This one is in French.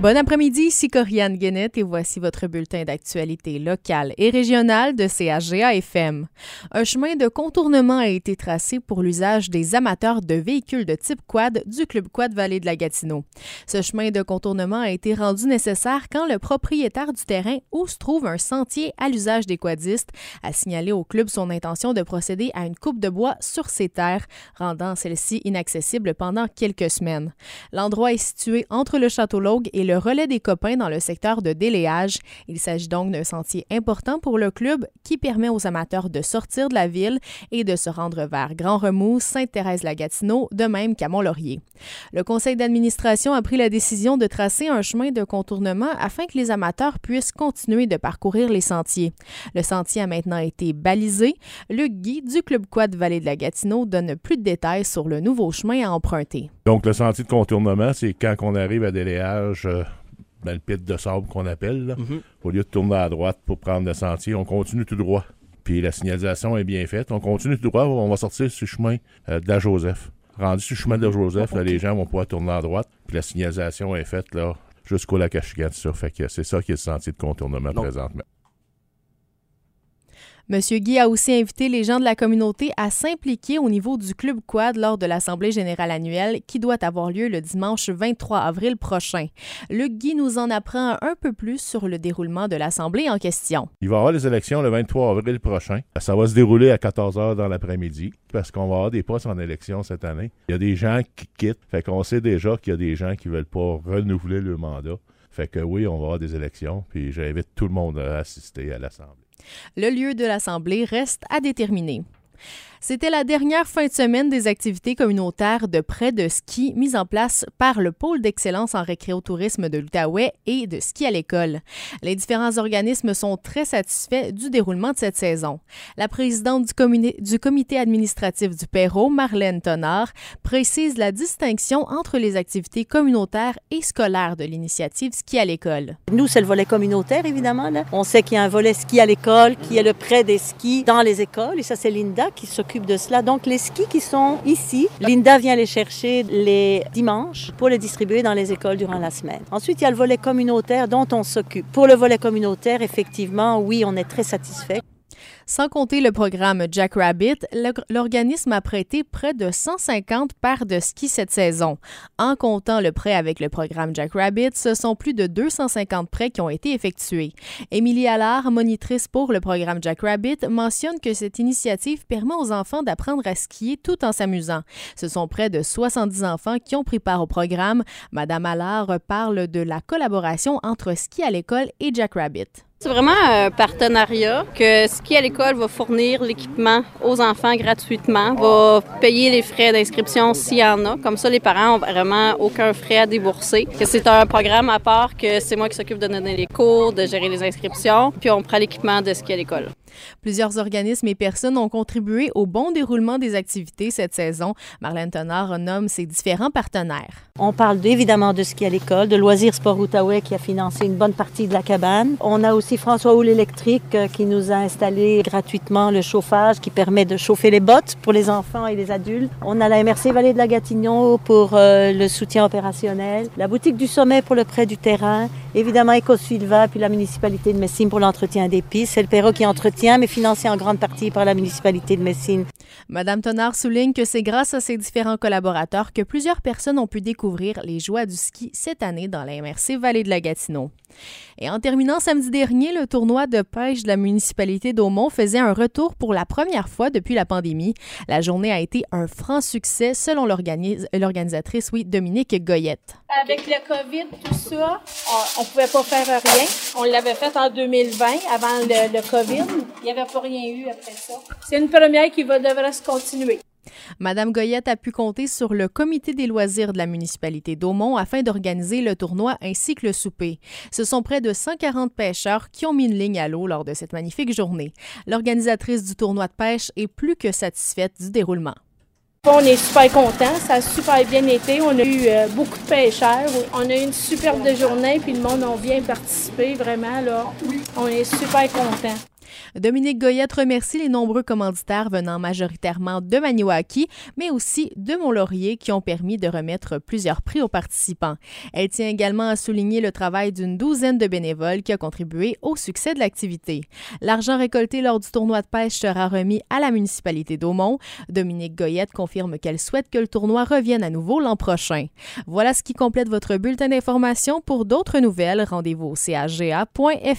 Bon après-midi, ici Corianne Guénette et voici votre bulletin d'actualité locale et régionale de CHGA-FM. Un chemin de contournement a été tracé pour l'usage des amateurs de véhicules de type quad du Club Quad Vallée de la Gatineau. Ce chemin de contournement a été rendu nécessaire quand le propriétaire du terrain où se trouve un sentier à l'usage des quadistes a signalé au club son intention de procéder à une coupe de bois sur ses terres, rendant celle-ci inaccessible pendant quelques semaines. L'endroit est situé entre le Château Logue et le relais des copains dans le secteur de déléage. Il s'agit donc d'un sentier important pour le club qui permet aux amateurs de sortir de la ville et de se rendre vers Grand Remous, Sainte-Thérèse-la-Gatineau, de même qu'à Mont-Laurier. Le conseil d'administration a pris la décision de tracer un chemin de contournement afin que les amateurs puissent continuer de parcourir les sentiers. Le sentier a maintenant été balisé. Le guide du Club Quad Vallée de la Gatineau donne plus de détails sur le nouveau chemin à emprunter. Donc, le sentier de contournement, c'est quand on arrive à déléage, euh, dans le pit de sable qu'on appelle, là. au lieu de tourner à droite pour prendre le sentier, on continue tout droit. Puis la signalisation est bien faite. On continue tout droit, on va sortir sur le chemin euh, de la Joseph. Rendu sur le chemin de la Joseph, là, les gens vont pouvoir tourner à droite. Puis la signalisation est faite là jusqu'au lac Achigan, ça. Fait que c'est ça qui est le sentier de contournement présentement. Monsieur Guy a aussi invité les gens de la communauté à s'impliquer au niveau du Club Quad lors de l'Assemblée générale annuelle qui doit avoir lieu le dimanche 23 avril prochain. Luc Guy nous en apprend un peu plus sur le déroulement de l'Assemblée en question. Il va y avoir les élections le 23 avril prochain. Ça va se dérouler à 14 h dans l'après-midi parce qu'on va avoir des postes en élection cette année. Il y a des gens qui quittent. Fait qu'on sait déjà qu'il y a des gens qui veulent pas renouveler le mandat. Fait que oui, on va avoir des élections. Puis j'invite tout le monde à assister à l'Assemblée. Le lieu de l'Assemblée reste à déterminer. C'était la dernière fin de semaine des activités communautaires de prêt de ski mises en place par le pôle d'excellence en récréotourisme de l'Outaouais et de ski à l'école. Les différents organismes sont très satisfaits du déroulement de cette saison. La présidente du, comité administratif du Perrault, Marlène Tonard, précise la distinction entre les activités communautaires et scolaires de l'initiative ski à l'école. Nous, c'est le volet communautaire, évidemment. On sait qu'il y a un volet ski à l'école, qui est le prêt des skis dans les écoles, et ça, c'est Linda qui de cela. Donc, les skis qui sont ici, Linda vient les chercher les dimanches pour les distribuer dans les écoles durant la semaine. Ensuite, il y a le volet communautaire dont on s'occupe. Pour le volet communautaire, effectivement, oui, on est très satisfait. Sans compter le programme Jack Rabbit, l'organisme a prêté près de 150 paires de skis cette saison. En comptant le prêt avec le programme Jack Rabbit, ce sont plus de 250 prêts qui ont été effectués. Émilie Allard, monitrice pour le programme Jack Rabbit, mentionne que cette initiative permet aux enfants d'apprendre à skier tout en s'amusant. Ce sont près de 70 enfants qui ont pris part au programme. Madame Allard parle de la collaboration entre ski à l'école et Jack Rabbit. C'est vraiment un partenariat que Ski à l'école va fournir l'équipement aux enfants gratuitement, va payer les frais d'inscription s'il y en a. Comme ça, les parents ont vraiment aucun frais à débourser. C'est un programme à part que c'est moi qui s'occupe de donner les cours, de gérer les inscriptions, puis on prend l'équipement de Ski à l'école. Plusieurs organismes et personnes ont contribué au bon déroulement des activités cette saison. Marlène Tonard nomme ses différents partenaires. On parle évidemment de ski à l'école, de Loisirs Sport Outaouais qui a financé une bonne partie de la cabane. On a aussi François Houle Électrique qui nous a installé gratuitement le chauffage qui permet de chauffer les bottes pour les enfants et les adultes. On a la MRC Vallée de la Gatineau pour euh, le soutien opérationnel, la boutique du sommet pour le prêt du terrain, évidemment EcoSilva puis la municipalité de Messine pour l'entretien des pistes. C'est le Perrault qui entretient mais financé en grande partie par la municipalité de Messine. Madame Tonard souligne que c'est grâce à ces différents collaborateurs que plusieurs personnes ont pu découvrir les joies du ski cette année dans la Vallée de la Gatineau. Et en terminant samedi dernier, le tournoi de pêche de la municipalité d'Aumont faisait un retour pour la première fois depuis la pandémie. La journée a été un franc succès selon l'organisatrice, oui, Dominique Goyette. Avec le COVID, tout ça, on ne pouvait pas faire rien. On l'avait fait en 2020, avant le COVID. Il n'y avait pas rien eu après ça. C'est une première qui va devrait se continuer. Madame Goyette a pu compter sur le comité des loisirs de la municipalité d'Aumont afin d'organiser le tournoi ainsi que le souper. Ce sont près de 140 pêcheurs qui ont mis une ligne à l'eau lors de cette magnifique journée. L'organisatrice du tournoi de pêche est plus que satisfaite du déroulement. On est super contents, ça a super bien été. On a eu euh, beaucoup de pêcheurs. On a eu une superbe journée, puis le monde a bien participé, vraiment. Là. On est super contents. Dominique Goyette remercie les nombreux commanditaires venant majoritairement de Maniwaki, mais aussi de Mont-Laurier qui ont permis de remettre plusieurs prix aux participants. Elle tient également à souligner le travail d'une douzaine de bénévoles qui a contribué au succès de l'activité. L'argent récolté lors du tournoi de pêche sera remis à la municipalité d'Aumont. Dominique Goyette confirme qu'elle souhaite que le tournoi revienne à nouveau l'an prochain. Voilà ce qui complète votre bulletin d'information. Pour d'autres nouvelles, rendez-vous au caga.fr.